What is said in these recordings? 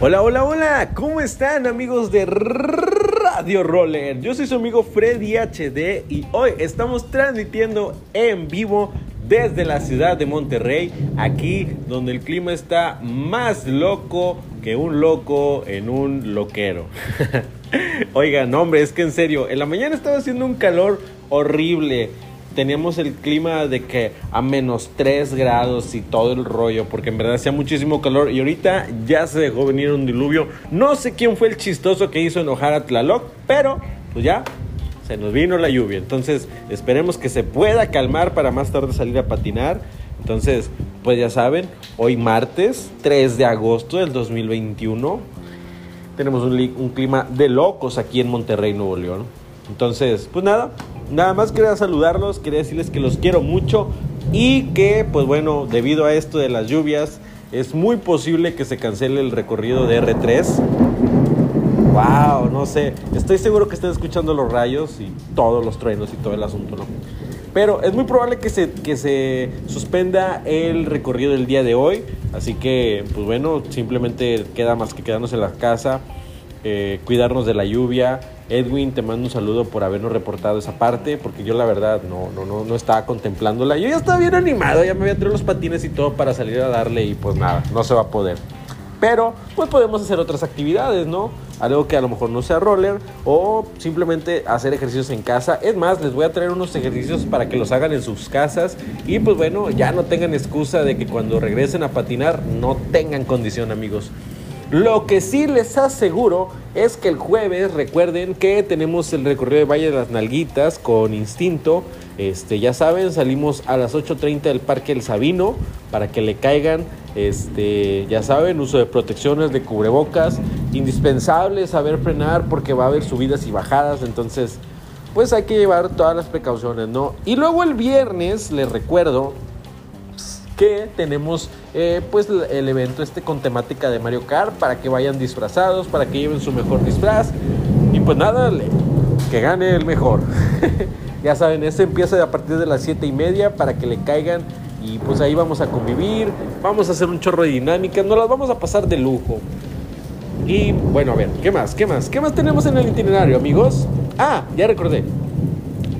Hola, hola, hola, ¿cómo están amigos de Radio Roller? Yo soy su amigo Freddy HD y hoy estamos transmitiendo en vivo desde la ciudad de Monterrey, aquí donde el clima está más loco que un loco en un loquero. Oigan, hombre, es que en serio, en la mañana estaba haciendo un calor horrible teníamos el clima de que a menos 3 grados y todo el rollo, porque en verdad hacía muchísimo calor y ahorita ya se dejó venir un diluvio. No sé quién fue el chistoso que hizo enojar a Tlaloc, pero pues ya se nos vino la lluvia. Entonces esperemos que se pueda calmar para más tarde salir a patinar. Entonces, pues ya saben, hoy martes 3 de agosto del 2021 tenemos un, un clima de locos aquí en Monterrey, Nuevo León. Entonces, pues nada, Nada más quería saludarlos, quería decirles que los quiero mucho y que, pues bueno, debido a esto de las lluvias, es muy posible que se cancele el recorrido de R3. Wow, no sé, estoy seguro que están escuchando los rayos y todos los truenos y todo el asunto, ¿no? Pero es muy probable que se, que se suspenda el recorrido del día de hoy. Así que, pues bueno, simplemente queda más que quedarnos en la casa, eh, cuidarnos de la lluvia, Edwin, te mando un saludo por habernos reportado esa parte, porque yo la verdad no, no, no, no estaba contemplándola. Yo ya estaba bien animado, ya me había traído los patines y todo para salir a darle y pues nada, no se va a poder. Pero pues podemos hacer otras actividades, ¿no? Algo que a lo mejor no sea roller o simplemente hacer ejercicios en casa. Es más, les voy a traer unos ejercicios para que los hagan en sus casas y pues bueno, ya no tengan excusa de que cuando regresen a patinar no tengan condición, amigos. Lo que sí les aseguro es que el jueves recuerden que tenemos el recorrido de Valle de las Nalguitas con Instinto. Este, ya saben, salimos a las 8.30 del Parque El Sabino para que le caigan, este, ya saben, uso de protecciones, de cubrebocas, indispensable saber frenar porque va a haber subidas y bajadas, entonces pues hay que llevar todas las precauciones, ¿no? Y luego el viernes, les recuerdo, que tenemos eh, pues el evento este con temática de Mario Kart para que vayan disfrazados, para que lleven su mejor disfraz y pues nada, que gane el mejor. ya saben, este empieza a partir de las 7 y media para que le caigan y pues ahí vamos a convivir, vamos a hacer un chorro de dinámica, nos las vamos a pasar de lujo. Y bueno, a ver, ¿qué más? ¿Qué más? ¿Qué más tenemos en el itinerario, amigos? Ah, ya recordé.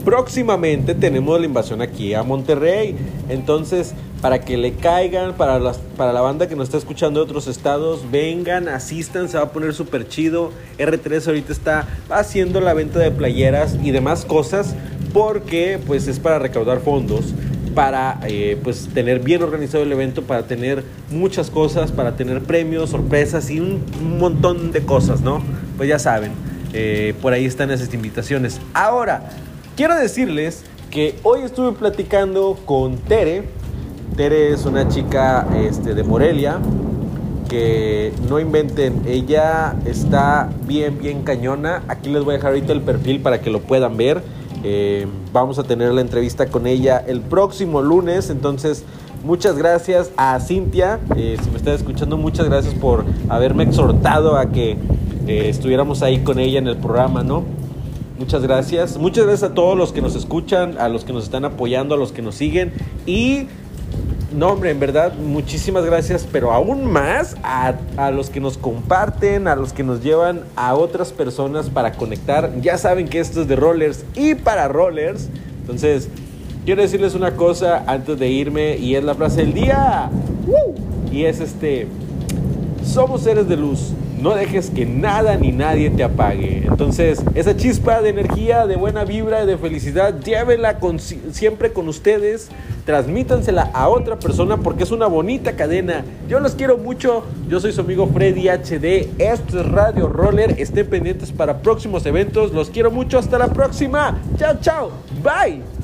Próximamente tenemos la invasión aquí a Monterrey. Entonces, para que le caigan, para, las, para la banda que nos está escuchando de otros estados, vengan, asistan, se va a poner súper chido. R3 ahorita está haciendo la venta de playeras y demás cosas porque pues es para recaudar fondos para eh, pues tener bien organizado el evento, para tener muchas cosas, para tener premios, sorpresas y un, montón de cosas, ¿no? Pues ya saben, eh, por ahí están esas invitaciones. Ahora, quiero decirles que hoy estuve platicando con Tere, Tere es una chica este, de Morelia que no inventen, ella está bien, bien cañona. Aquí les voy a dejar ahorita el perfil para que lo puedan ver. Eh, vamos a tener la entrevista con ella el próximo lunes, entonces muchas gracias a Cintia, eh, si me está escuchando, muchas gracias por haberme exhortado a que eh, estuviéramos ahí con ella en el programa, ¿no? Muchas gracias. Muchas gracias a todos los que nos escuchan, a los que nos están apoyando, a los que nos siguen y no, hombre, en verdad, muchísimas gracias, pero aún más a, los que nos comparten, a los que nos llevan a otras personas para conectar. Ya saben que esto es de rollers y para rollers. Entonces, quiero decirles una cosa antes de irme y es la frase del día. Y es este, somos seres de luz no dejes que nada ni nadie te apague. Entonces, esa chispa de energía, de buena vibra, de felicidad, llévenla siempre con ustedes, transmítansela a otra persona porque es una bonita cadena. Yo los quiero mucho, yo soy su amigo Freddy HD, esto es Radio Roller, estén pendientes para próximos eventos, los quiero mucho, hasta la próxima, chao, chao, bye.